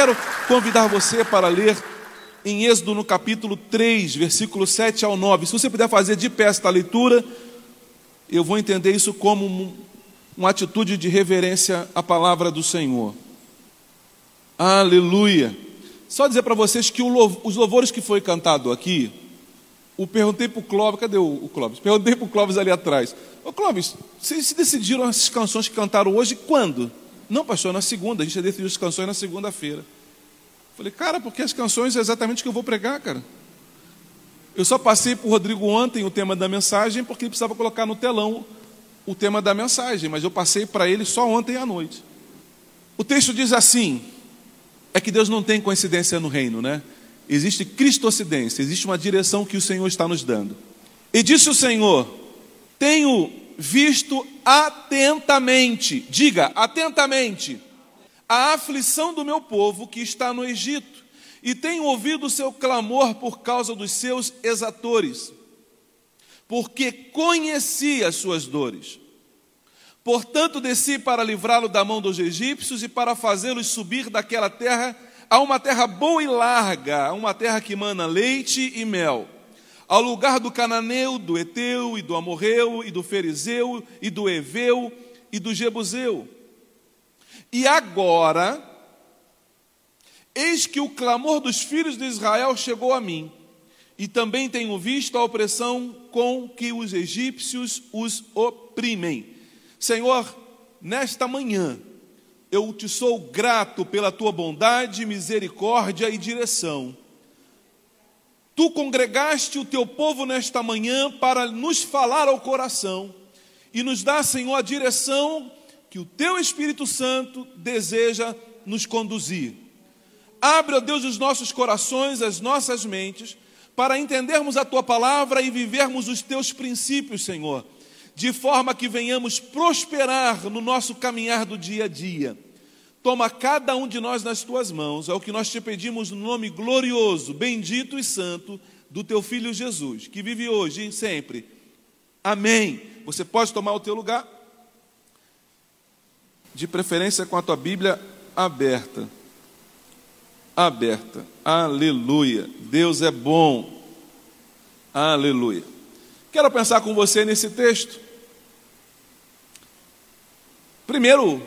Quero convidar você para ler em Êxodo no capítulo 3, versículo 7 ao 9. Se você puder fazer de pé esta leitura, eu vou entender isso como um, uma atitude de reverência à palavra do Senhor. Aleluia. Só dizer para vocês que os louvores que foi cantado aqui, o perguntei para o Clóvis, cadê o, o Clóvis? Perguntei para o Clóvis ali atrás. Ô Clóvis, vocês se decidiram essas canções que cantaram hoje quando? Não, pastor, na segunda, a gente decidiu as canções na segunda-feira. Falei, cara, porque as canções é exatamente o que eu vou pregar, cara. Eu só passei para o Rodrigo ontem o tema da mensagem, porque ele precisava colocar no telão o tema da mensagem, mas eu passei para ele só ontem à noite. O texto diz assim: é que Deus não tem coincidência no reino, né? Existe cristocidência, existe uma direção que o Senhor está nos dando. E disse o Senhor: Tenho visto atentamente, diga atentamente, a aflição do meu povo que está no Egito, e tenho ouvido o seu clamor por causa dos seus exatores, porque conheci as suas dores. Portanto, desci para livrá-lo da mão dos egípcios e para fazê-los subir daquela terra a uma terra boa e larga, uma terra que mana leite e mel ao lugar do cananeu, do Eteu e do Amorreu e do Ferizeu e do Eveu e do Jebuseu. E agora, eis que o clamor dos filhos de Israel chegou a mim, e também tenho visto a opressão com que os egípcios os oprimem. Senhor, nesta manhã, eu te sou grato pela tua bondade, misericórdia e direção. Tu congregaste o teu povo nesta manhã para nos falar ao coração e nos dar, Senhor, a direção que o teu Espírito Santo deseja nos conduzir. Abre, ó Deus, os nossos corações, as nossas mentes, para entendermos a tua palavra e vivermos os teus princípios, Senhor, de forma que venhamos prosperar no nosso caminhar do dia a dia Toma cada um de nós nas tuas mãos, é o que nós te pedimos no nome glorioso, bendito e santo do teu filho Jesus, que vive hoje e sempre. Amém. Você pode tomar o teu lugar? De preferência com a tua Bíblia aberta. Aberta. Aleluia. Deus é bom. Aleluia. Quero pensar com você nesse texto. Primeiro,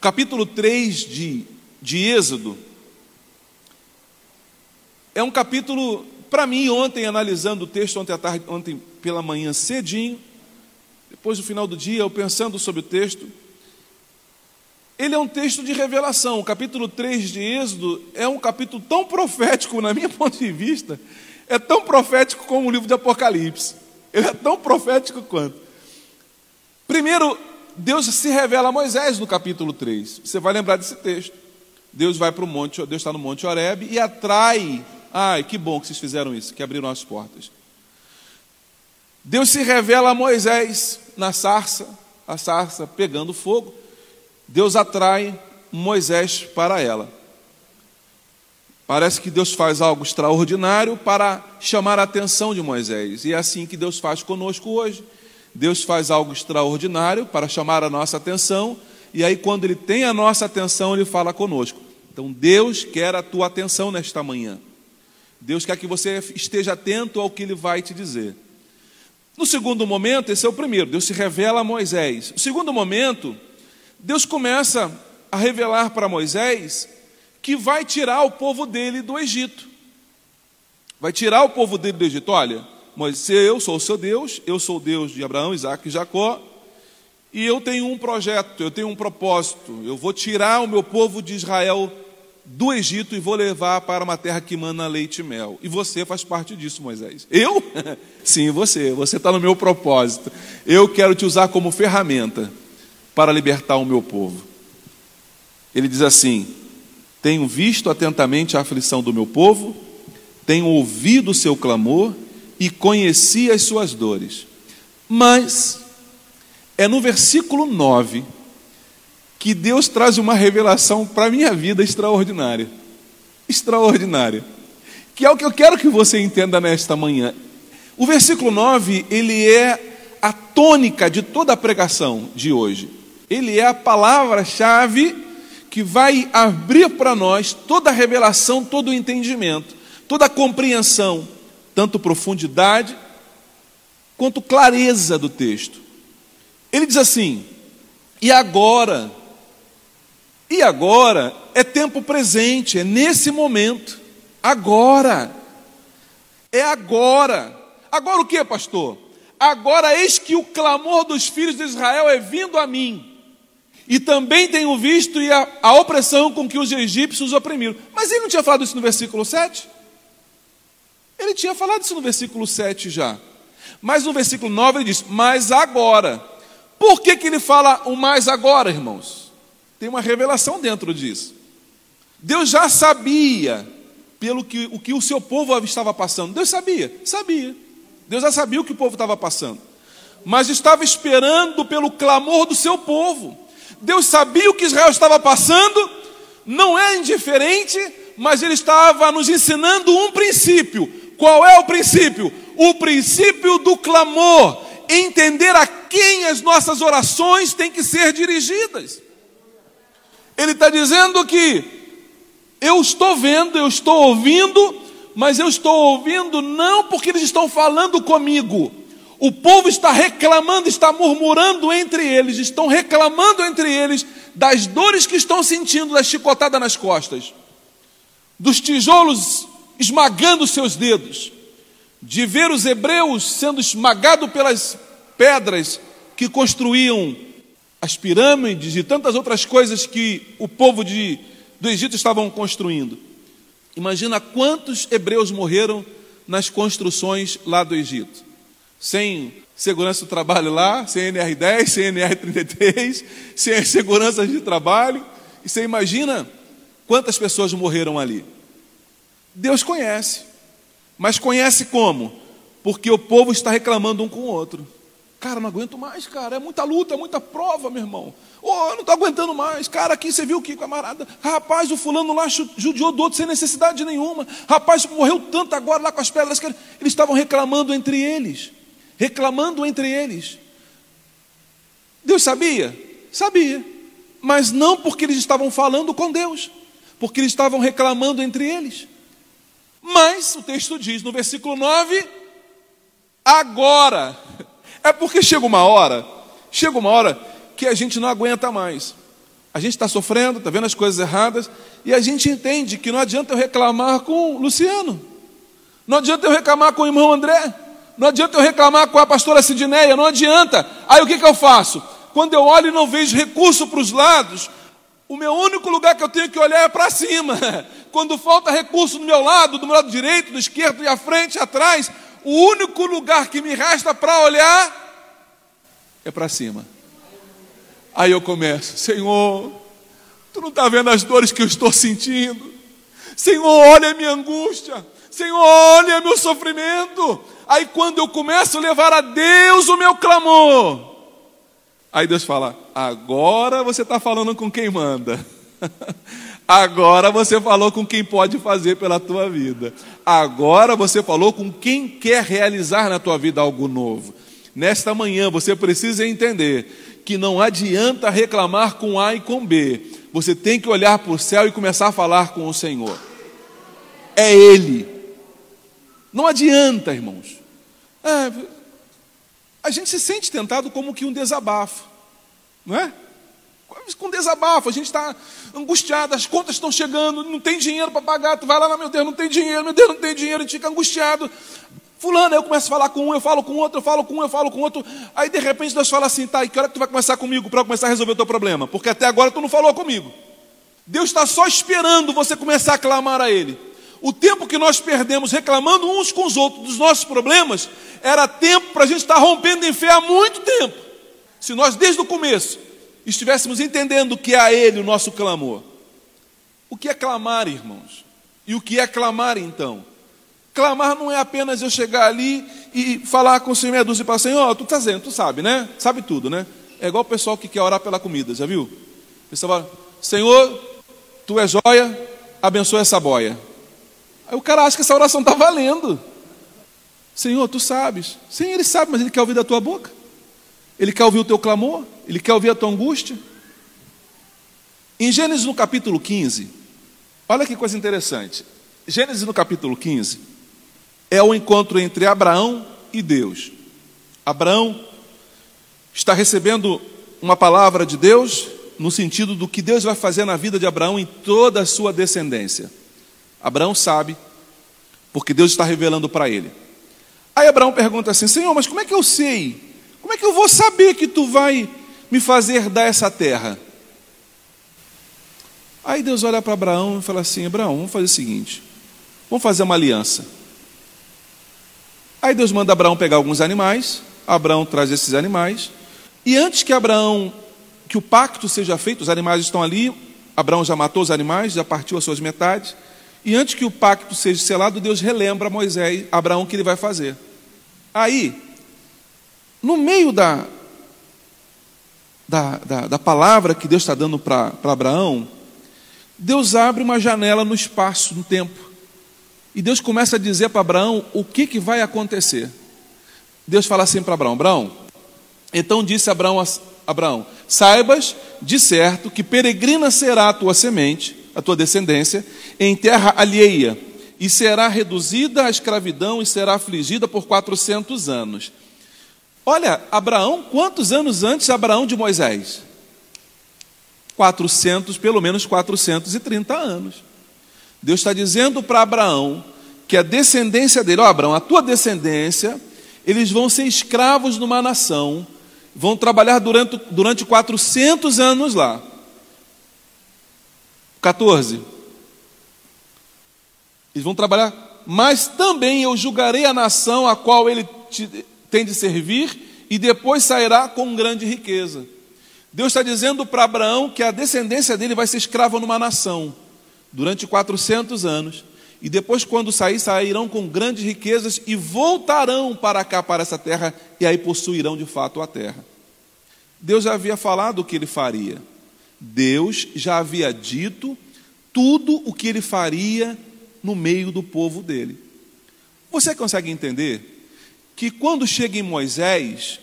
capítulo 3 de, de Êxodo é um capítulo, para mim, ontem, analisando o texto, ontem à tarde, ontem pela manhã cedinho, depois do final do dia, eu pensando sobre o texto, ele é um texto de revelação. O capítulo 3 de Êxodo é um capítulo tão profético, na minha ponto de vista, é tão profético como o livro de Apocalipse. Ele é tão profético quanto. Primeiro, Deus se revela a Moisés no capítulo 3. Você vai lembrar desse texto. Deus vai para o monte, Deus está no Monte Horebe e atrai. Ai, que bom que vocês fizeram isso, que abriram as portas. Deus se revela a Moisés na sarça, a sarça pegando fogo. Deus atrai Moisés para ela. Parece que Deus faz algo extraordinário para chamar a atenção de Moisés. E é assim que Deus faz conosco hoje. Deus faz algo extraordinário para chamar a nossa atenção, e aí, quando Ele tem a nossa atenção, Ele fala conosco. Então, Deus quer a tua atenção nesta manhã. Deus quer que você esteja atento ao que Ele vai te dizer. No segundo momento, esse é o primeiro, Deus se revela a Moisés. No segundo momento, Deus começa a revelar para Moisés que vai tirar o povo dele do Egito. Vai tirar o povo dele do Egito. Olha, Moisés, eu sou o seu Deus, eu sou o Deus de Abraão, Isaac e Jacó, e eu tenho um projeto, eu tenho um propósito. Eu vou tirar o meu povo de Israel do Egito e vou levar para uma terra que mana leite e mel. E você faz parte disso, Moisés. Eu? Sim, você. Você está no meu propósito. Eu quero te usar como ferramenta para libertar o meu povo. Ele diz assim: Tenho visto atentamente a aflição do meu povo, tenho ouvido o seu clamor e conheci as suas dores. Mas é no versículo 9 que Deus traz uma revelação para a minha vida extraordinária. Extraordinária. Que é o que eu quero que você entenda nesta manhã. O versículo 9, ele é a tônica de toda a pregação de hoje. Ele é a palavra-chave que vai abrir para nós toda a revelação, todo o entendimento, toda a compreensão, tanto profundidade quanto clareza do texto. Ele diz assim: e agora e agora é tempo presente, é nesse momento. Agora. É agora. Agora o que, pastor? Agora eis que o clamor dos filhos de Israel é vindo a mim. E também tenho visto a, a opressão com que os egípcios oprimiram. Mas ele não tinha falado isso no versículo 7? Ele tinha falado isso no versículo 7 já. Mas no versículo 9 ele diz: Mas agora. Por que, que ele fala o mais agora, irmãos? Tem uma revelação dentro disso. Deus já sabia pelo que o que o seu povo estava passando. Deus sabia, sabia. Deus já sabia o que o povo estava passando. Mas estava esperando pelo clamor do seu povo. Deus sabia o que Israel estava passando, não é indiferente, mas ele estava nos ensinando um princípio. Qual é o princípio? O princípio do clamor. Entender a quem as nossas orações têm que ser dirigidas. Ele está dizendo que eu estou vendo, eu estou ouvindo, mas eu estou ouvindo não porque eles estão falando comigo. O povo está reclamando, está murmurando entre eles, estão reclamando entre eles das dores que estão sentindo, da chicotada nas costas, dos tijolos esmagando seus dedos, de ver os hebreus sendo esmagados pelas pedras que construíam as pirâmides e tantas outras coisas que o povo de, do Egito estavam construindo. Imagina quantos hebreus morreram nas construções lá do Egito. Sem segurança do trabalho lá, sem NR10, sem NR33, sem segurança de trabalho. E você imagina quantas pessoas morreram ali. Deus conhece. Mas conhece como? Porque o povo está reclamando um com o outro. Cara, não aguento mais, cara. É muita luta, é muita prova, meu irmão. Oh, eu não estou aguentando mais. Cara, aqui você viu que, camarada? Rapaz, o fulano lá judiou do outro sem necessidade nenhuma. Rapaz, morreu tanto agora lá com as pedras que eles estavam reclamando entre eles. Reclamando entre eles. Deus sabia? Sabia. Mas não porque eles estavam falando com Deus, porque eles estavam reclamando entre eles. Mas o texto diz no versículo 9: agora é porque chega uma hora, chega uma hora que a gente não aguenta mais. A gente está sofrendo, está vendo as coisas erradas, e a gente entende que não adianta eu reclamar com o Luciano, não adianta eu reclamar com o irmão André, não adianta eu reclamar com a pastora Sidneia, não adianta. Aí o que, que eu faço? Quando eu olho e não vejo recurso para os lados, o meu único lugar que eu tenho que olhar é para cima. Quando falta recurso do meu lado, do meu lado direito, do esquerdo e à frente, atrás, o único lugar que me resta para olhar é para cima. Aí eu começo, Senhor, tu não está vendo as dores que eu estou sentindo? Senhor, olha a minha angústia. Senhor, olha meu sofrimento. Aí quando eu começo a levar a Deus o meu clamor, aí Deus fala: agora você está falando com quem manda. Agora você falou com quem pode fazer pela tua vida. Agora você falou com quem quer realizar na tua vida algo novo. Nesta manhã você precisa entender que não adianta reclamar com A e com B. Você tem que olhar para o céu e começar a falar com o Senhor. É Ele. Não adianta, irmãos. É, a gente se sente tentado como que um desabafo, não é? com desabafo, a gente está angustiado, as contas estão chegando, não tem dinheiro para pagar, tu vai lá, meu Deus, não tem dinheiro, meu Deus, não tem dinheiro, a gente fica angustiado. Fulano, eu começo a falar com um, eu falo com outro, eu falo com um, eu falo com outro. Aí de repente Deus fala assim, tá, e que hora que tu vai começar comigo para começar a resolver o teu problema? Porque até agora tu não falou comigo. Deus está só esperando você começar a clamar a Ele. O tempo que nós perdemos reclamando uns com os outros dos nossos problemas, era tempo para a gente estar rompendo em fé há muito tempo. Se nós, desde o começo, estivéssemos entendendo que é a Ele o nosso clamor. O que é clamar, irmãos? E o que é clamar então? Clamar não é apenas eu chegar ali e falar com o Senhor meia dúzia e falar, Senhor, tu está dizendo, tu sabe, né? Sabe tudo, né? É igual o pessoal que quer orar pela comida, já viu? O pessoal fala, Senhor, tu é joia, abençoa essa boia. Aí o cara acha que essa oração está valendo. Senhor, tu sabes. Sim, ele sabe, mas ele quer ouvir da tua boca. Ele quer ouvir o teu clamor, ele quer ouvir a tua angústia. Em Gênesis no capítulo 15, olha que coisa interessante. Gênesis no capítulo 15 é o encontro entre Abraão e Deus. Abraão está recebendo uma palavra de Deus no sentido do que Deus vai fazer na vida de Abraão em toda a sua descendência. Abraão sabe, porque Deus está revelando para ele. Aí Abraão pergunta assim: Senhor, mas como é que eu sei? Como é que eu vou saber que tu vai me fazer dar essa terra? Aí Deus olha para Abraão e fala assim: Abraão, vamos fazer o seguinte: vamos fazer uma aliança. Aí Deus manda Abraão pegar alguns animais, Abraão traz esses animais, e antes que Abraão que o pacto seja feito, os animais estão ali, Abraão já matou os animais, já partiu as suas metades, e antes que o pacto seja selado, Deus relembra Moisés, Abraão, que ele vai fazer. Aí, no meio da, da, da, da palavra que Deus está dando para Abraão, Deus abre uma janela no espaço, no tempo. E Deus começa a dizer para Abraão o que, que vai acontecer. Deus fala assim para Abraão: Abraão, então disse Abraão Abraão: Saibas de certo que peregrina será a tua semente, a tua descendência, em terra alheia, e será reduzida à escravidão e será afligida por 400 anos. Olha, Abraão, quantos anos antes Abraão de Moisés? 400, pelo menos 430 anos. Deus está dizendo para Abraão que a descendência dele, ó Abraão, a tua descendência, eles vão ser escravos numa nação vão trabalhar durante, durante 400 anos lá. 14. Eles vão trabalhar, mas também eu julgarei a nação a qual ele te, tem de servir, e depois sairá com grande riqueza. Deus está dizendo para Abraão que a descendência dele vai ser escrava numa nação durante 400 anos. E depois, quando sair, sairão com grandes riquezas e voltarão para cá, para essa terra, e aí possuirão de fato a terra. Deus já havia falado o que ele faria. Deus já havia dito tudo o que ele faria no meio do povo dele. Você consegue entender que quando chega em Moisés,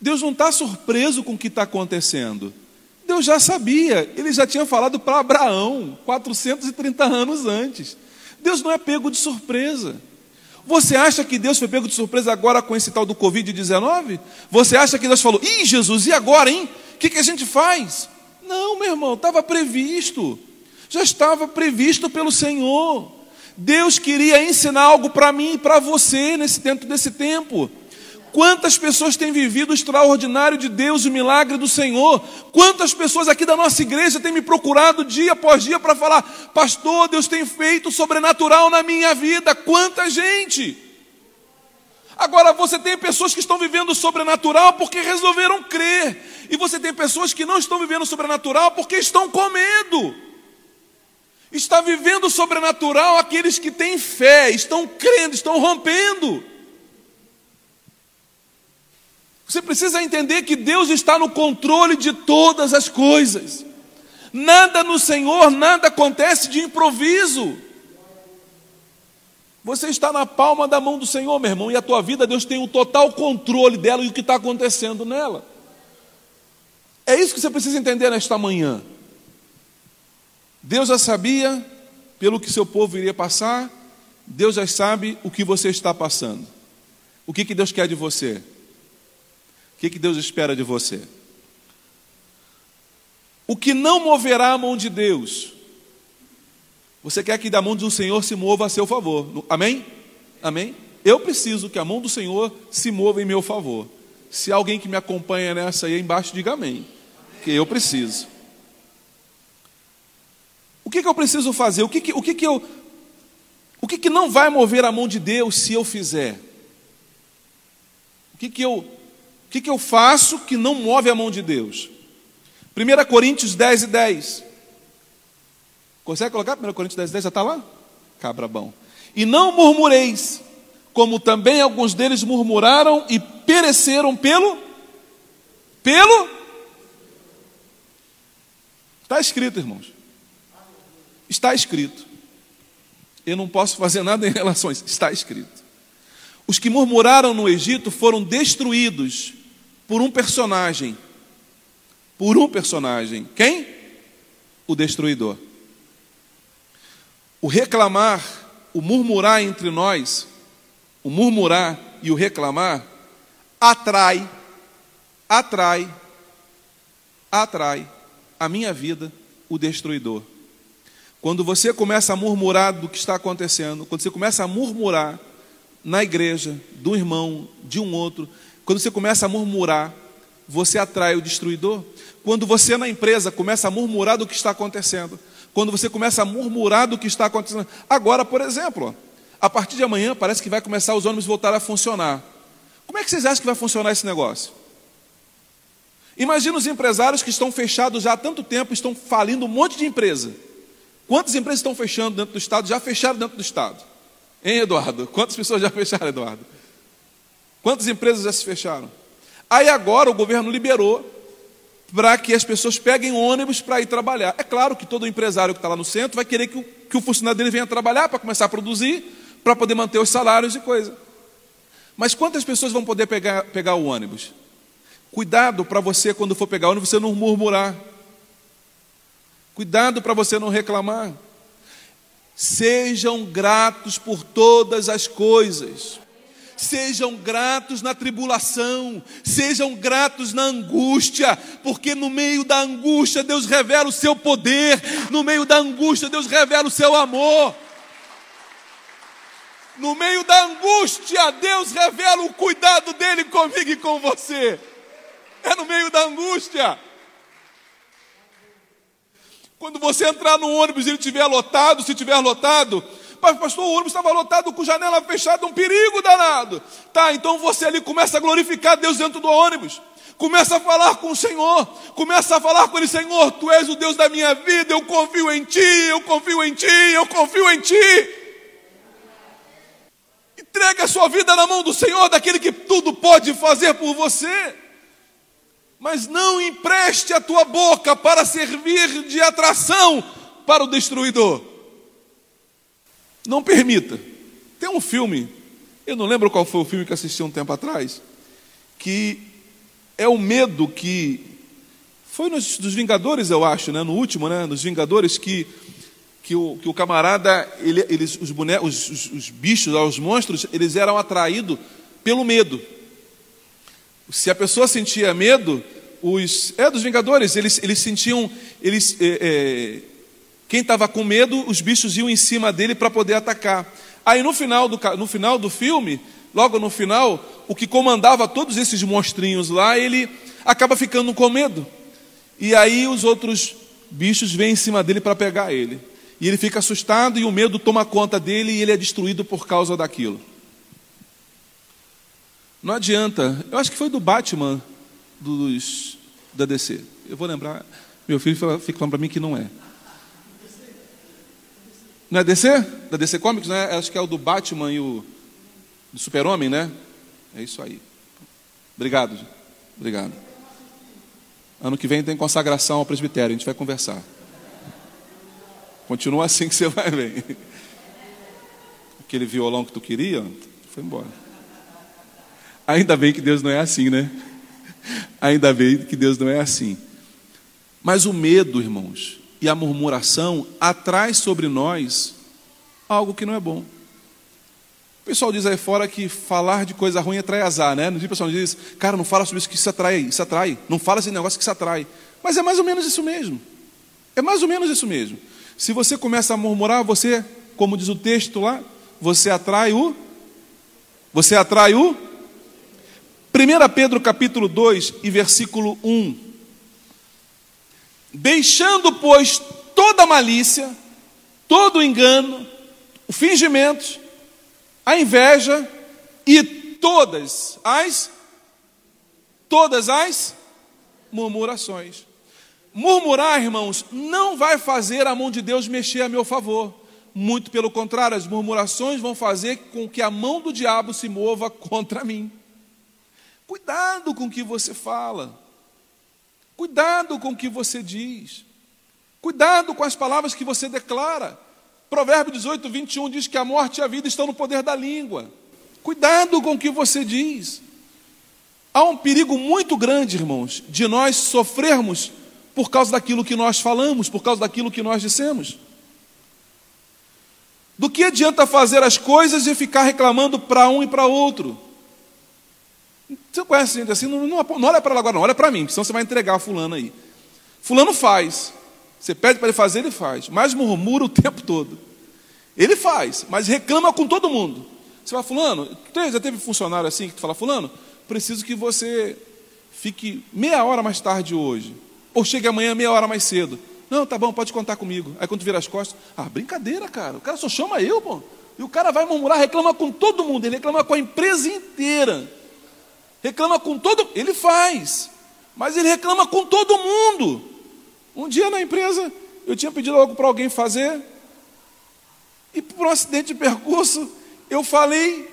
Deus não está surpreso com o que está acontecendo. Deus já sabia, ele já tinha falado para Abraão 430 anos antes. Deus não é pego de surpresa. Você acha que Deus foi pego de surpresa agora com esse tal do Covid-19? Você acha que Deus falou, ih, Jesus, e agora, hein? O que, que a gente faz? Não, meu irmão, estava previsto. Já estava previsto pelo Senhor. Deus queria ensinar algo para mim e para você nesse dentro desse tempo. Quantas pessoas têm vivido o extraordinário de Deus, o milagre do Senhor? Quantas pessoas aqui da nossa igreja têm me procurado dia após dia para falar, pastor, Deus tem feito sobrenatural na minha vida? Quanta gente! Agora você tem pessoas que estão vivendo sobrenatural porque resolveram crer, e você tem pessoas que não estão vivendo sobrenatural porque estão com medo. Está vivendo o sobrenatural aqueles que têm fé, estão crendo, estão rompendo. Você precisa entender que Deus está no controle de todas as coisas. Nada no Senhor, nada acontece de improviso. Você está na palma da mão do Senhor, meu irmão, e a tua vida, Deus tem o total controle dela e o que está acontecendo nela. É isso que você precisa entender nesta manhã. Deus já sabia pelo que seu povo iria passar, Deus já sabe o que você está passando. O que, que Deus quer de você? O que, que Deus espera de você? O que não moverá a mão de Deus? Você quer que da mão do Senhor se mova a seu favor. Amém? Amém? Eu preciso que a mão do Senhor se mova em meu favor. Se alguém que me acompanha nessa aí embaixo, diga amém. Que eu preciso. O que, que eu preciso fazer? O que, que, o que, que eu. O que, que não vai mover a mão de Deus se eu fizer? O que, que, eu, o que, que eu faço que não move a mão de Deus? 1 Coríntios 10 e 10. Consegue colocar 1 Coríntios 10 e 10? Já está lá? Cabra bom. E não murmureis, como também alguns deles murmuraram e pereceram pelo. Pelo. Está escrito, irmãos. Está escrito. Eu não posso fazer nada em relação a isso. Está escrito. Os que murmuraram no Egito foram destruídos por um personagem. Por um personagem. Quem? O destruidor. O reclamar, o murmurar entre nós, o murmurar e o reclamar, atrai, atrai, atrai a minha vida o destruidor. Quando você começa a murmurar do que está acontecendo, quando você começa a murmurar na igreja, do irmão, de um outro, quando você começa a murmurar, você atrai o destruidor. Quando você na empresa começa a murmurar do que está acontecendo, quando você começa a murmurar do que está acontecendo. Agora, por exemplo, a partir de amanhã parece que vai começar os ônibus voltar a funcionar. Como é que vocês acham que vai funcionar esse negócio? Imagina os empresários que estão fechados já há tanto tempo, estão falindo um monte de empresa. Quantas empresas estão fechando dentro do Estado? Já fecharam dentro do Estado. Hein, Eduardo? Quantas pessoas já fecharam, Eduardo? Quantas empresas já se fecharam? Aí agora o governo liberou para que as pessoas peguem ônibus para ir trabalhar. É claro que todo empresário que está lá no centro vai querer que o, que o funcionário dele venha trabalhar para começar a produzir, para poder manter os salários e coisa. Mas quantas pessoas vão poder pegar, pegar o ônibus? Cuidado para você, quando for pegar o ônibus, você não murmurar. Cuidado para você não reclamar. Sejam gratos por todas as coisas. Sejam gratos na tribulação, sejam gratos na angústia, porque no meio da angústia Deus revela o seu poder, no meio da angústia Deus revela o seu amor. No meio da angústia, Deus revela o cuidado dele comigo e com você. É no meio da angústia. Quando você entrar no ônibus e ele estiver lotado, se estiver lotado, pastor, o ônibus estava lotado com janela fechada, um perigo danado. Tá, então você ali começa a glorificar Deus dentro do ônibus. Começa a falar com o Senhor, começa a falar com Ele, Senhor, Tu és o Deus da minha vida, eu confio em Ti, eu confio em Ti, eu confio em Ti. Entrega a sua vida na mão do Senhor, daquele que tudo pode fazer por você mas não empreste a tua boca para servir de atração para o destruidor. Não permita. Tem um filme, eu não lembro qual foi o filme que assisti um tempo atrás, que é o medo que foi nos dos Vingadores, eu acho, né? No último, né? Nos Vingadores que que o, que o camarada, ele, eles, os, bonecos, os, os bichos, os monstros, eles eram atraídos pelo medo. Se a pessoa sentia medo, os é dos Vingadores, eles, eles sentiam, eles, é, é, quem estava com medo, os bichos iam em cima dele para poder atacar. Aí no final, do, no final do filme, logo no final, o que comandava todos esses monstrinhos lá, ele acaba ficando com medo. E aí os outros bichos vêm em cima dele para pegar ele. E ele fica assustado e o medo toma conta dele e ele é destruído por causa daquilo. Não adianta. Eu acho que foi do Batman, dos da DC. Eu vou lembrar. Meu filho fica falando para mim que não é. Não é DC? Da DC Comics, né? Acho que é o do Batman e o do Super-Homem, né? É isso aí. Obrigado. Obrigado. Ano que vem tem consagração ao presbitério, a gente vai conversar. Continua assim que você vai ver. Aquele violão que tu queria, foi embora. Ainda bem que Deus não é assim, né? Ainda bem que Deus não é assim. Mas o medo, irmãos, e a murmuração atrai sobre nós algo que não é bom. O pessoal diz aí fora que falar de coisa ruim atrai azar, né? No dia o pessoal diz, cara, não fala sobre isso que isso atrai, isso atrai. Não fala esse negócio que isso atrai. Mas é mais ou menos isso mesmo. É mais ou menos isso mesmo. Se você começa a murmurar, você, como diz o texto lá, você atrai o você atrai o 1 Pedro capítulo 2 e versículo 1. Deixando, pois, toda malícia, todo engano, o fingimento, a inveja e todas as todas as murmurações. Murmurar, irmãos, não vai fazer a mão de Deus mexer a meu favor. Muito pelo contrário, as murmurações vão fazer com que a mão do diabo se mova contra mim. Cuidado com o que você fala. Cuidado com o que você diz. Cuidado com as palavras que você declara. Provérbio 18, 21 diz que a morte e a vida estão no poder da língua. Cuidado com o que você diz. Há um perigo muito grande, irmãos, de nós sofrermos por causa daquilo que nós falamos, por causa daquilo que nós dissemos. Do que adianta fazer as coisas e ficar reclamando para um e para outro? Você conhece gente assim? Não, não, não olha para ela agora, não, olha para mim, senão você vai entregar a fulano aí. Fulano faz. Você pede para ele fazer, ele faz. Mas murmura o tempo todo. Ele faz, mas reclama com todo mundo. Você fala, fulano, já teve funcionário assim que tu fala, fulano, preciso que você fique meia hora mais tarde hoje. Ou chegue amanhã meia hora mais cedo. Não, tá bom, pode contar comigo. Aí quando vira as costas, ah, brincadeira, cara. O cara só chama eu, pô. E o cara vai murmurar, reclama com todo mundo, ele reclama com a empresa inteira. Reclama com todo, ele faz. Mas ele reclama com todo mundo. Um dia na empresa, eu tinha pedido algo para alguém fazer, e por um acidente de percurso, eu falei,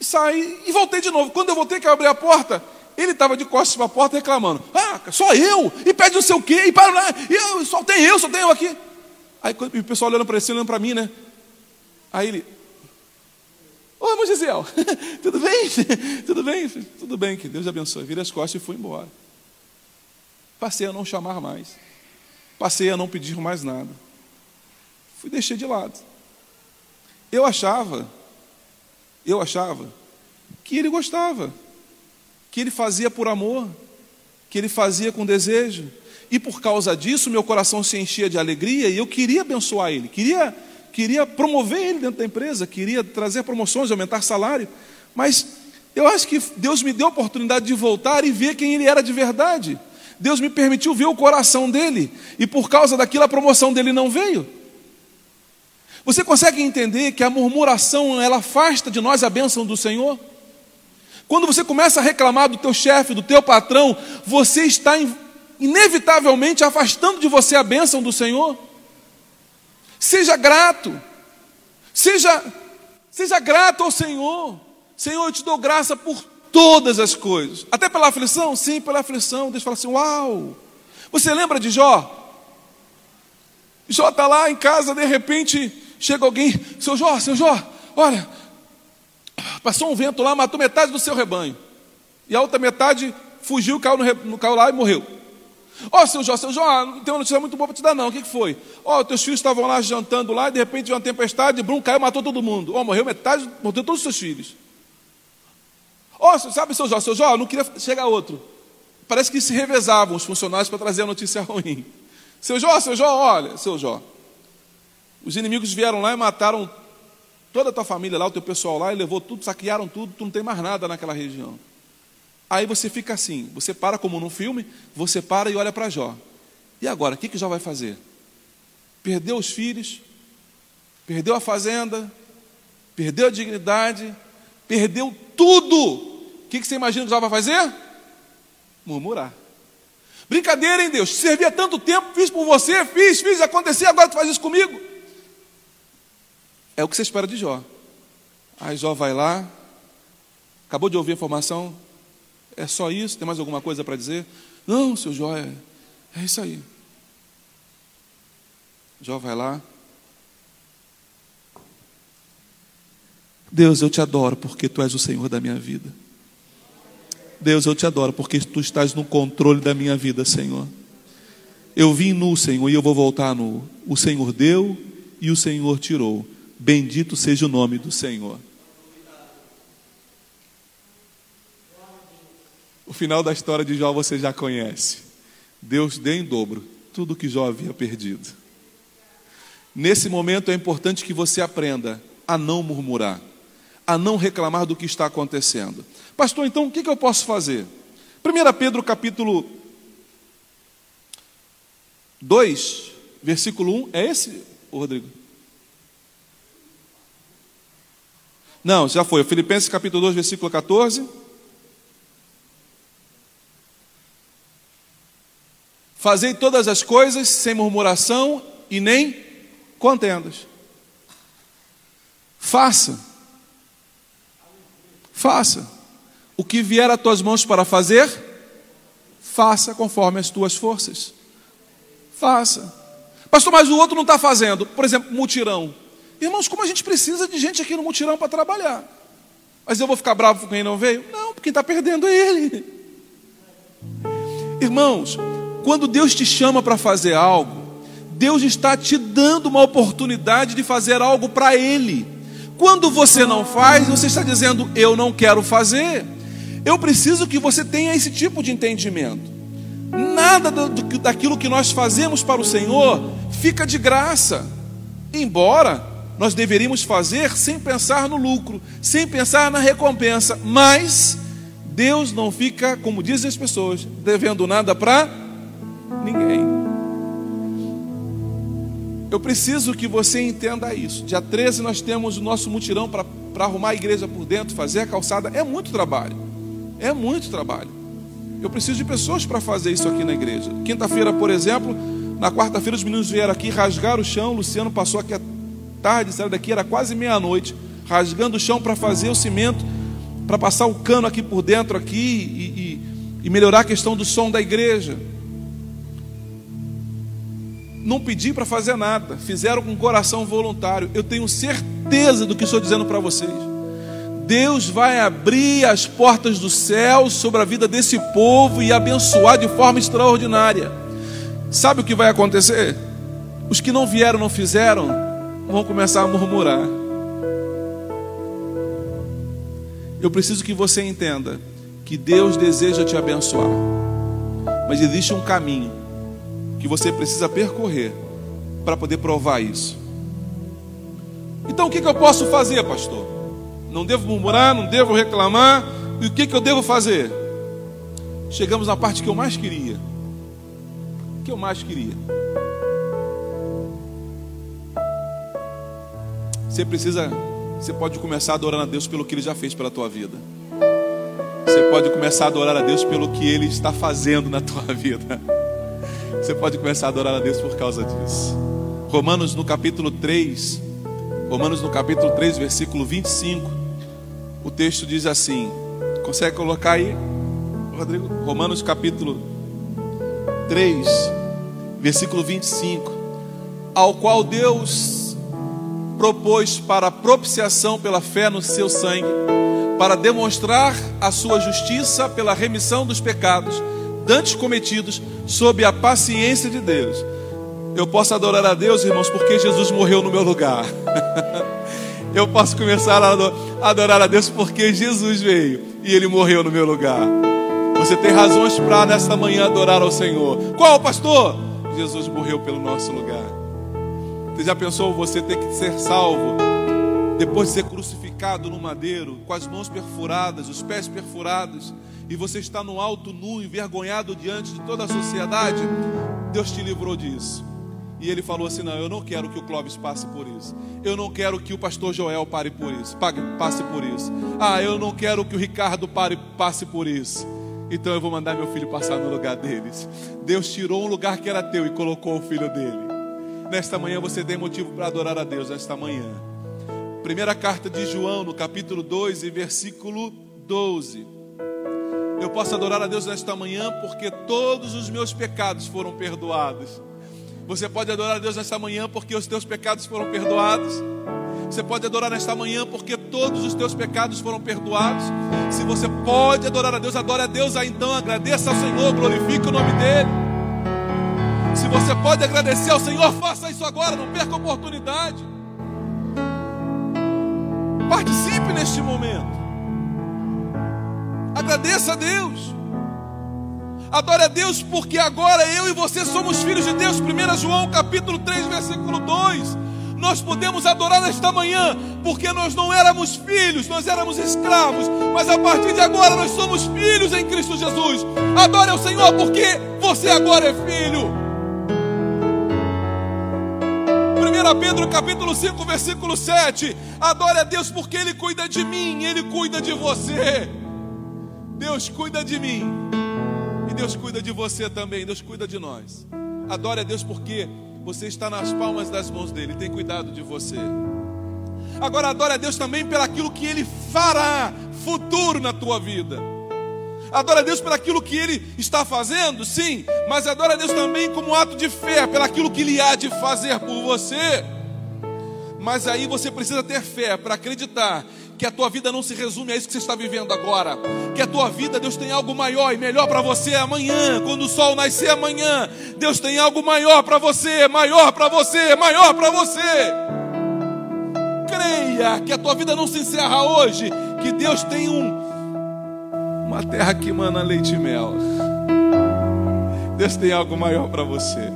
saí e voltei de novo. Quando eu voltei que eu abri a porta, ele estava de costas para a porta reclamando: Ah, só eu, e pede não sei o quê, e para lá, e eu, só tem eu, só tem eu aqui. Aí o pessoal olhando para ele, olhando para mim, né? Aí ele, Ô, irmão tudo bem? tudo bem? Tudo bem, que Deus abençoe. Virei as costas e fui embora. Passei a não chamar mais. Passei a não pedir mais nada. Fui deixei de lado. Eu achava, eu achava que ele gostava, que ele fazia por amor, que ele fazia com desejo. E por causa disso, meu coração se enchia de alegria e eu queria abençoar ele, queria queria promover ele dentro da empresa, queria trazer promoções, aumentar salário, mas eu acho que Deus me deu a oportunidade de voltar e ver quem ele era de verdade. Deus me permitiu ver o coração dele, e por causa daquilo a promoção dele não veio. Você consegue entender que a murmuração ela afasta de nós a bênção do Senhor? Quando você começa a reclamar do teu chefe, do teu patrão, você está inevitavelmente afastando de você a bênção do Senhor. Seja grato. Seja, seja grato ao Senhor. Senhor, eu te dou graça por todas as coisas. Até pela aflição? Sim, pela aflição. Deus fala assim: Uau! Você lembra de Jó? Jó está lá em casa, de repente chega alguém, seu Jó, seu Jó, olha, passou um vento lá, matou metade do seu rebanho. E a outra metade fugiu, caiu, no, caiu lá e morreu. Ó, oh, seu Jó, seu Jó, não tem uma notícia muito boa para te dar, não. O que, que foi? Ó, oh, teus filhos estavam lá jantando lá, e de repente veio uma tempestade, Brum caiu, matou todo mundo. Ó, oh, morreu metade, matou todos os seus filhos. Ó, oh, sabe, seu Jó, seu Jó, não queria chegar outro. Parece que se revezavam os funcionários para trazer a notícia ruim. Seu Jó, seu Jó, olha, seu Jó. Os inimigos vieram lá e mataram toda a tua família lá, o teu pessoal lá, e levou tudo, saquearam tudo, tu não tem mais nada naquela região. Aí você fica assim, você para como num filme, você para e olha para Jó. E agora, o que, que Jó vai fazer? Perdeu os filhos, perdeu a fazenda, perdeu a dignidade, perdeu tudo. O que, que você imagina que Jó vai fazer? Murmurar. Brincadeira, hein, Deus? Servia tanto tempo, fiz por você, fiz, fiz, acontecer, agora tu faz isso comigo. É o que você espera de Jó. Aí Jó vai lá, acabou de ouvir a informação, é só isso? Tem mais alguma coisa para dizer? Não, seu Jó, é, é isso aí. Jó vai lá. Deus, eu te adoro porque tu és o Senhor da minha vida. Deus, eu te adoro porque tu estás no controle da minha vida, Senhor. Eu vim nu, Senhor, e eu vou voltar nu. O Senhor deu e o Senhor tirou. Bendito seja o nome do Senhor. O final da história de Jó você já conhece. Deus deu em dobro tudo que Jó havia perdido. Nesse momento é importante que você aprenda a não murmurar, a não reclamar do que está acontecendo. Pastor, então o que eu posso fazer? 1 Pedro capítulo 2, versículo 1, é esse, Rodrigo? Não, já foi. Filipenses capítulo 2, versículo 14. Fazei todas as coisas sem murmuração e nem contendas. Faça. Faça. O que vier a tuas mãos para fazer, faça conforme as tuas forças. Faça. Pastor, mas o outro não está fazendo. Por exemplo, mutirão. Irmãos, como a gente precisa de gente aqui no mutirão para trabalhar. Mas eu vou ficar bravo com quem não veio? Não, porque quem está perdendo é ele. Irmãos, quando Deus te chama para fazer algo, Deus está te dando uma oportunidade de fazer algo para Ele. Quando você não faz, você está dizendo, eu não quero fazer. Eu preciso que você tenha esse tipo de entendimento. Nada daquilo que nós fazemos para o Senhor fica de graça. Embora nós deveríamos fazer sem pensar no lucro, sem pensar na recompensa, mas Deus não fica, como dizem as pessoas, devendo nada para ninguém. Eu preciso que você entenda isso. Dia 13 nós temos o nosso mutirão para arrumar a igreja por dentro, fazer a calçada. É muito trabalho. É muito trabalho. Eu preciso de pessoas para fazer isso aqui na igreja. Quinta-feira, por exemplo, na quarta-feira os meninos vieram aqui rasgar o chão. O Luciano passou aqui tarde, saiu daqui, era quase meia-noite, rasgando o chão para fazer o cimento, para passar o cano aqui por dentro aqui e, e, e melhorar a questão do som da igreja. Não pedi para fazer nada, fizeram com coração voluntário. Eu tenho certeza do que estou dizendo para vocês. Deus vai abrir as portas do céu sobre a vida desse povo e abençoar de forma extraordinária. Sabe o que vai acontecer? Os que não vieram, não fizeram, vão começar a murmurar. Eu preciso que você entenda que Deus deseja te abençoar, mas existe um caminho que você precisa percorrer para poder provar isso. Então o que, que eu posso fazer, pastor? Não devo murmurar, não devo reclamar, e o que, que eu devo fazer? Chegamos na parte que eu mais queria. O que eu mais queria? Você precisa, você pode começar a adorar a Deus pelo que Ele já fez pela tua vida. Você pode começar a adorar a Deus pelo que Ele está fazendo na tua vida. Você pode começar a adorar a Deus por causa disso. Romanos no capítulo 3, Romanos no capítulo 3, versículo 25, o texto diz assim: Consegue colocar aí, Rodrigo? Romanos capítulo 3, versículo 25, ao qual Deus propôs para propiciação pela fé no seu sangue, para demonstrar a sua justiça pela remissão dos pecados dantes cometidos sob a paciência de Deus. Eu posso adorar a Deus, irmãos, porque Jesus morreu no meu lugar. Eu posso começar a adorar a Deus porque Jesus veio e ele morreu no meu lugar. Você tem razões para nesta manhã adorar ao Senhor. Qual, pastor? Jesus morreu pelo nosso lugar. Você já pensou você ter que ser salvo depois de ser crucificado no madeiro, com as mãos perfuradas, os pés perfurados, e você está no alto nu, envergonhado diante de toda a sociedade? Deus te livrou disso. E ele falou assim: Não, eu não quero que o Clóvis passe por isso. Eu não quero que o pastor Joel pare por isso, passe por isso. Ah, eu não quero que o Ricardo pare, passe por isso. Então eu vou mandar meu filho passar no lugar deles. Deus tirou um lugar que era teu e colocou o filho dele. Nesta manhã você tem motivo para adorar a Deus nesta manhã. Primeira carta de João, no capítulo 2 e versículo 12. Eu posso adorar a Deus nesta manhã porque todos os meus pecados foram perdoados. Você pode adorar a Deus nesta manhã porque os teus pecados foram perdoados. Você pode adorar nesta manhã porque todos os teus pecados foram perdoados. Se você pode adorar a Deus, adore a Deus, aí então agradeça ao Senhor, glorifique o nome dEle. Se você pode agradecer ao Senhor, faça isso agora, não perca a oportunidade. Participe neste momento. Agradeça a Deus. Adore a Deus, porque agora eu e você somos filhos de Deus. 1 João capítulo 3, versículo 2. Nós podemos adorar nesta manhã, porque nós não éramos filhos, nós éramos escravos, mas a partir de agora nós somos filhos em Cristo Jesus. Adore ao Senhor, porque você agora é filho. 1 Pedro capítulo 5, versículo 7. Adore a Deus porque Ele cuida de mim, Ele cuida de você. Deus cuida de mim. E Deus cuida de você também, Deus cuida de nós. Adore a Deus porque você está nas palmas das mãos dele, tem cuidado de você. Agora adore a Deus também pelaquilo que ele fará futuro na tua vida. Adora a Deus por aquilo que Ele está fazendo, sim, mas adora a Deus também como ato de fé, pelaquilo que Ele há de fazer por você. Mas aí você precisa ter fé para acreditar que a tua vida não se resume a isso que você está vivendo agora. Que a tua vida, Deus tem algo maior e melhor para você amanhã, quando o sol nascer amanhã. Deus tem algo maior para você, maior para você, maior para você. Creia que a tua vida não se encerra hoje, que Deus tem um uma terra que mana leite e mel. Deus tem algo maior para você.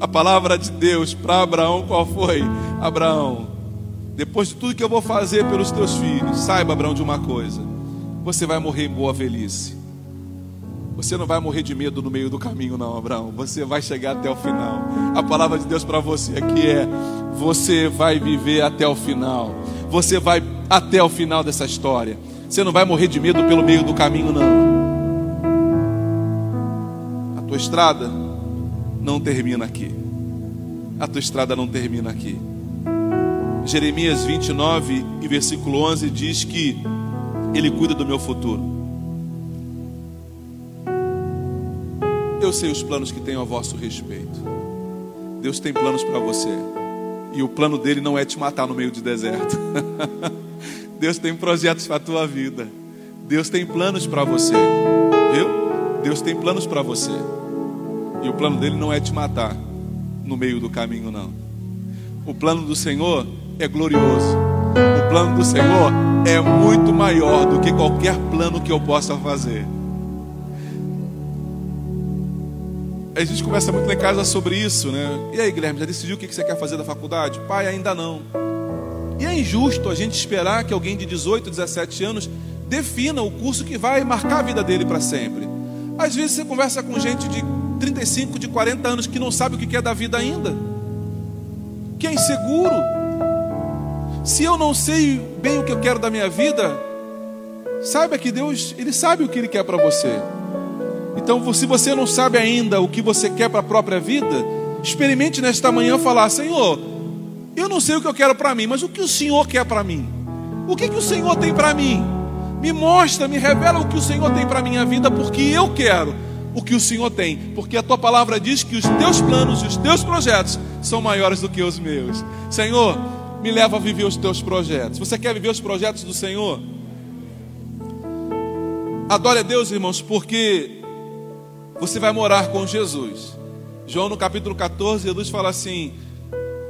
A palavra de Deus para Abraão qual foi? Abraão, depois de tudo que eu vou fazer pelos teus filhos, saiba, Abraão, de uma coisa: você vai morrer em boa velhice. Você não vai morrer de medo no meio do caminho, não, Abraão. Você vai chegar até o final. A palavra de Deus para você aqui é: você vai viver até o final. Você vai até o final dessa história. Você não vai morrer de medo pelo meio do caminho, não. A tua estrada não termina aqui. A tua estrada não termina aqui. Jeremias 29 e versículo 11 diz que Ele cuida do meu futuro. Eu sei os planos que tenho a vosso respeito. Deus tem planos para você. E o plano dele não é te matar no meio de deserto. Deus tem projetos para a tua vida. Deus tem planos para você. Viu? Deus tem planos para você. E o plano dele não é te matar no meio do caminho, não. O plano do Senhor é glorioso. O plano do Senhor é muito maior do que qualquer plano que eu possa fazer. A gente conversa muito em casa sobre isso, né? E aí, Guilherme, já decidiu o que você quer fazer da faculdade? Pai, ainda não. E é injusto a gente esperar que alguém de 18, 17 anos defina o curso que vai marcar a vida dele para sempre. Às vezes você conversa com gente de 35, de 40 anos que não sabe o que quer da vida ainda, que é inseguro, se eu não sei bem o que eu quero da minha vida, saiba que Deus, Ele sabe o que Ele quer para você. Então, se você não sabe ainda o que você quer para a própria vida, experimente nesta manhã falar: Senhor, não sei o que eu quero para mim, mas o que o Senhor quer para mim? O que, que o Senhor tem para mim? Me mostra, me revela o que o Senhor tem para a minha vida, porque eu quero o que o Senhor tem, porque a tua palavra diz que os teus planos e os teus projetos são maiores do que os meus. Senhor, me leva a viver os teus projetos. Você quer viver os projetos do Senhor? Adore a Deus, irmãos, porque você vai morar com Jesus. João no capítulo 14, Jesus fala assim: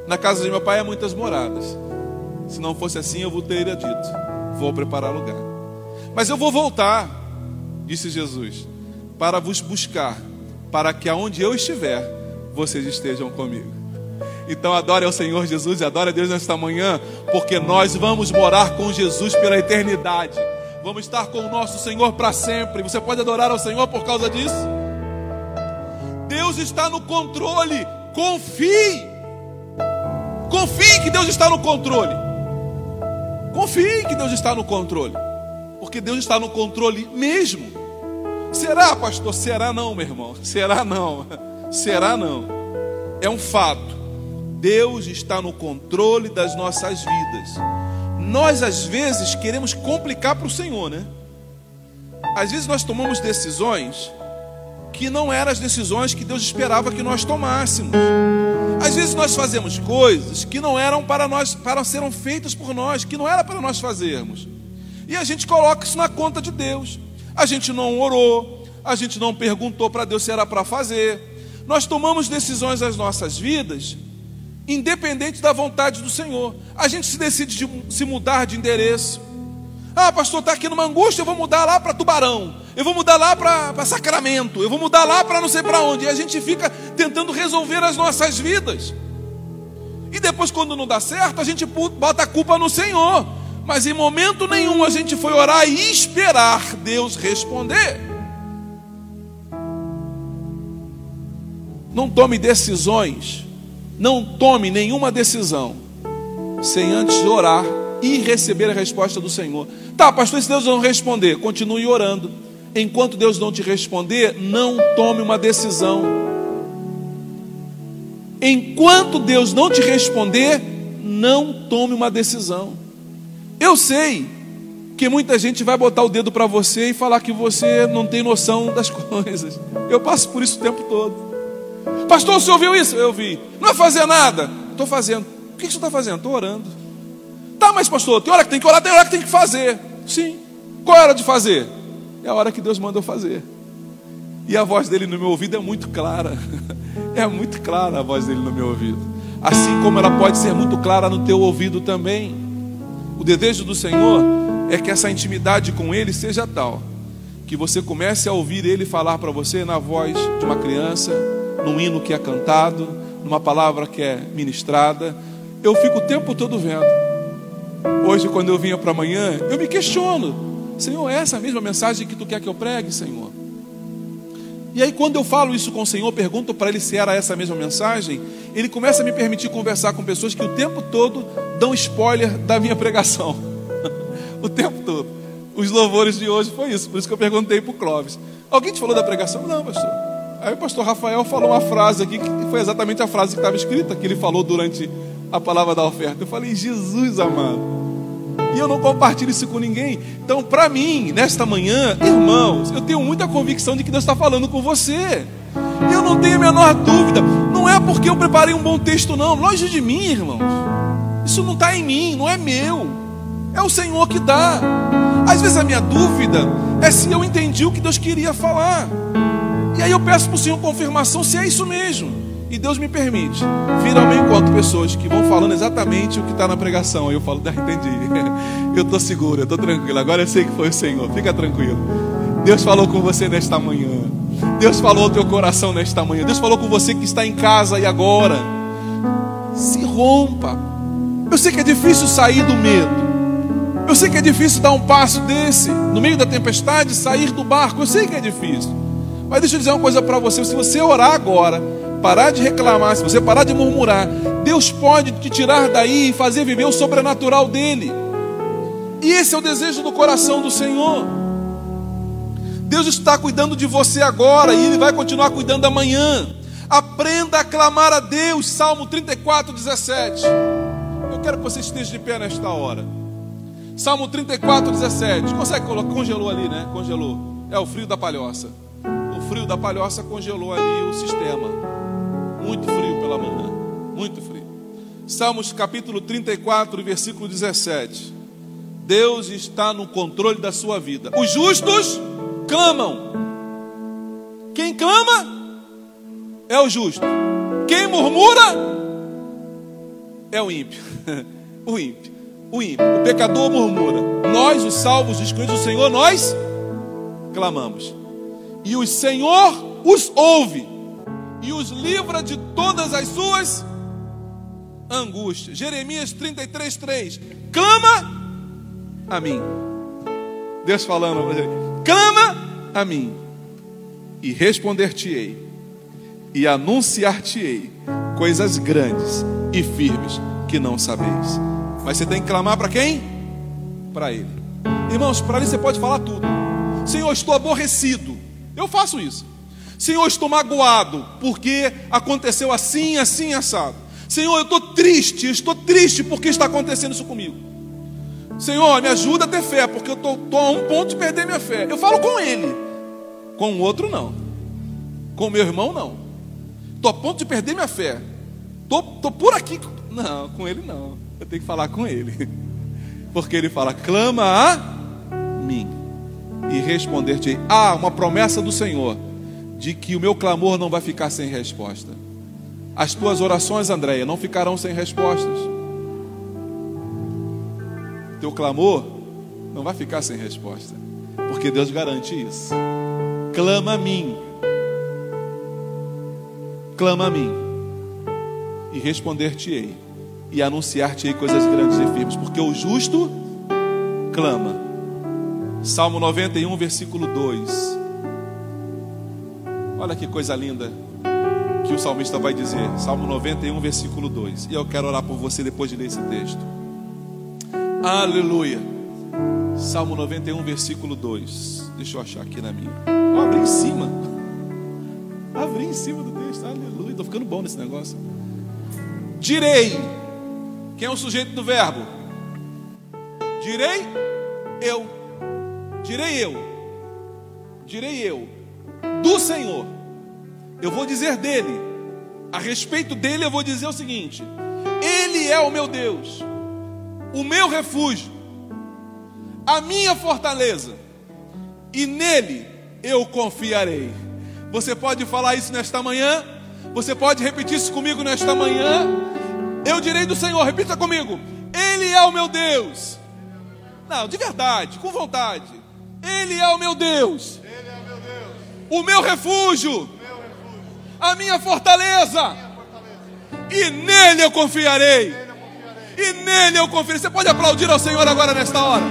Na casa de meu pai há muitas moradas. Se não fosse assim, eu vos teria dito: Vou preparar lugar. Mas eu vou voltar, disse Jesus, para vos buscar, para que aonde eu estiver, vocês estejam comigo. Então adore ao Senhor Jesus e adore a Deus nesta manhã, porque nós vamos morar com Jesus pela eternidade. Vamos estar com o nosso Senhor para sempre. Você pode adorar ao Senhor por causa disso? Deus está no controle. Confie. Confie que Deus está no controle. Confie que Deus está no controle. Porque Deus está no controle mesmo. Será, pastor? Será não, meu irmão. Será não. Será não. É um fato. Deus está no controle das nossas vidas. Nós, às vezes, queremos complicar para o Senhor, né? Às vezes nós tomamos decisões que não eram as decisões que Deus esperava que nós tomássemos. Às vezes nós fazemos coisas que não eram para nós, para serem feitas por nós, que não era para nós fazermos. E a gente coloca isso na conta de Deus. A gente não orou, a gente não perguntou para Deus se era para fazer. Nós tomamos decisões nas nossas vidas independente da vontade do Senhor. A gente se decide de se mudar de endereço. Ah, pastor, está aqui numa angústia, eu vou mudar lá para Tubarão, eu vou mudar lá para Sacramento, eu vou mudar lá para não sei para onde. E a gente fica tentando resolver as nossas vidas. E depois, quando não dá certo, a gente bota a culpa no Senhor. Mas em momento nenhum a gente foi orar e esperar Deus responder. Não tome decisões Não tome nenhuma decisão sem antes orar e receber a resposta do Senhor. Tá, pastor, se Deus não responder, continue orando. Enquanto Deus não te responder, não tome uma decisão. Enquanto Deus não te responder, não tome uma decisão. Eu sei que muita gente vai botar o dedo para você e falar que você não tem noção das coisas. Eu passo por isso o tempo todo. Pastor, você ouviu isso? Eu vi. Não vai fazer nada? Estou fazendo. O que você está fazendo? Estou orando. Tá, mas pastor, tem hora que tem que orar, tem hora que tem que fazer. Sim. Qual é a hora de fazer? É a hora que Deus mandou fazer. E a voz dele no meu ouvido é muito clara. É muito clara a voz dele no meu ouvido. Assim como ela pode ser muito clara no teu ouvido também. O desejo do Senhor é que essa intimidade com Ele seja tal que você comece a ouvir Ele falar para você na voz de uma criança, num hino que é cantado, numa palavra que é ministrada. Eu fico o tempo todo vendo. Hoje, quando eu vinha para amanhã, eu me questiono: Senhor, é essa a mesma mensagem que tu quer que eu pregue, Senhor? E aí, quando eu falo isso com o Senhor, pergunto para ele se era essa mesma mensagem, ele começa a me permitir conversar com pessoas que o tempo todo dão spoiler da minha pregação. o tempo todo. Os louvores de hoje foi isso, por isso que eu perguntei para o Clóvis: Alguém te falou da pregação? Não, pastor. Aí o pastor Rafael falou uma frase aqui que foi exatamente a frase que estava escrita, que ele falou durante a palavra da oferta. Eu falei: Jesus amado. E eu não compartilho isso com ninguém. Então, para mim, nesta manhã, irmãos, eu tenho muita convicção de que Deus está falando com você. Eu não tenho a menor dúvida. Não é porque eu preparei um bom texto, não. Longe de mim, irmãos. Isso não está em mim, não é meu. É o Senhor que dá. Às vezes a minha dúvida é se eu entendi o que Deus queria falar. E aí eu peço para o Senhor confirmação se é isso mesmo. E Deus me permite vir ao meu encontro pessoas que vão falando exatamente o que está na pregação. Eu falo, ah, entendi. Eu estou seguro, eu estou tranquilo. Agora eu sei que foi o Senhor. Fica tranquilo. Deus falou com você nesta manhã. Deus falou ao teu coração nesta manhã. Deus falou com você que está em casa e agora. Se rompa. Eu sei que é difícil sair do medo. Eu sei que é difícil dar um passo desse, no meio da tempestade, sair do barco. Eu sei que é difícil. Mas deixa eu dizer uma coisa para você: se você orar agora, parar de reclamar, se você parar de murmurar, Deus pode te tirar daí e fazer viver o sobrenatural dele. E esse é o desejo do coração do Senhor. Deus está cuidando de você agora e Ele vai continuar cuidando amanhã. Aprenda a clamar a Deus, Salmo 34, 17. Eu quero que você esteja de pé nesta hora. Salmo 34, 17. Consegue colocar? Congelou ali, né? Congelou. É o frio da palhoça. O frio da palhoça congelou ali o sistema. Muito frio pela manhã, muito frio. Salmos capítulo 34, versículo 17. Deus está no controle da sua vida. Os justos clamam. Quem clama é o justo. Quem murmura é o ímpio. o ímpio. O ímpio. O pecador murmura. Nós, os salvos, os do Senhor, nós clamamos. E o Senhor os ouve e os livra de todas as suas angústias. Jeremias 33, 3. Clama a mim. Deus falando ele: clama a mim, e responder-te-ei, e anunciar-te-ei coisas grandes e firmes que não sabeis. Mas você tem que clamar para quem? Para Ele. Irmãos, para Ele você pode falar tudo. Senhor, estou aborrecido. Eu faço isso. Senhor, estou magoado porque aconteceu assim, assim, assado. Senhor, eu estou triste, estou triste porque está acontecendo isso comigo. Senhor, me ajuda a ter fé, porque eu estou, a um ponto de perder minha fé. Eu falo com ele, com o outro não, com o meu irmão não. Estou a ponto de perder minha fé. Estou, estou por aqui. Não, com ele não. Eu tenho que falar com ele. Porque ele fala: clama a mim e responder-te. Ah, uma promessa do Senhor de que o meu clamor não vai ficar sem resposta. As tuas orações, Andréia, não ficarão sem respostas. Teu clamor não vai ficar sem resposta, porque Deus garante isso. Clama a mim, clama a mim, e responder-te-ei, e anunciar-te-ei coisas grandes e firmes, porque o justo clama. Salmo 91, versículo 2. Olha que coisa linda que o salmista vai dizer. Salmo 91, versículo 2. E eu quero orar por você depois de ler esse texto. Aleluia. Salmo 91, versículo 2. Deixa eu achar aqui na minha. Oh, abri em cima. Abri em cima do texto. Aleluia. Estou ficando bom nesse negócio. Direi. Quem é o sujeito do verbo? Direi eu. Direi eu. Direi eu. Do Senhor. Eu vou dizer dele. A respeito dele, eu vou dizer o seguinte: Ele é o meu Deus, o meu refúgio, a minha fortaleza, e nele eu confiarei. Você pode falar isso nesta manhã? Você pode repetir isso comigo nesta manhã? Eu direi do Senhor, repita comigo: Ele é o meu Deus. Não, de verdade, com vontade. Ele é o meu Deus. O meu refúgio, a minha fortaleza, e. Nele eu confiarei. E nele eu confiarei. Você pode aplaudir ao Senhor agora nesta hora.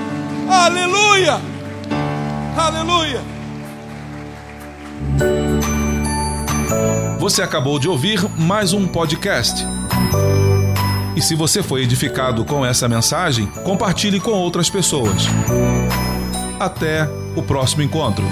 Aleluia! Aleluia! Você acabou de ouvir mais um podcast. E se você foi edificado com essa mensagem, compartilhe com outras pessoas. Até o próximo encontro.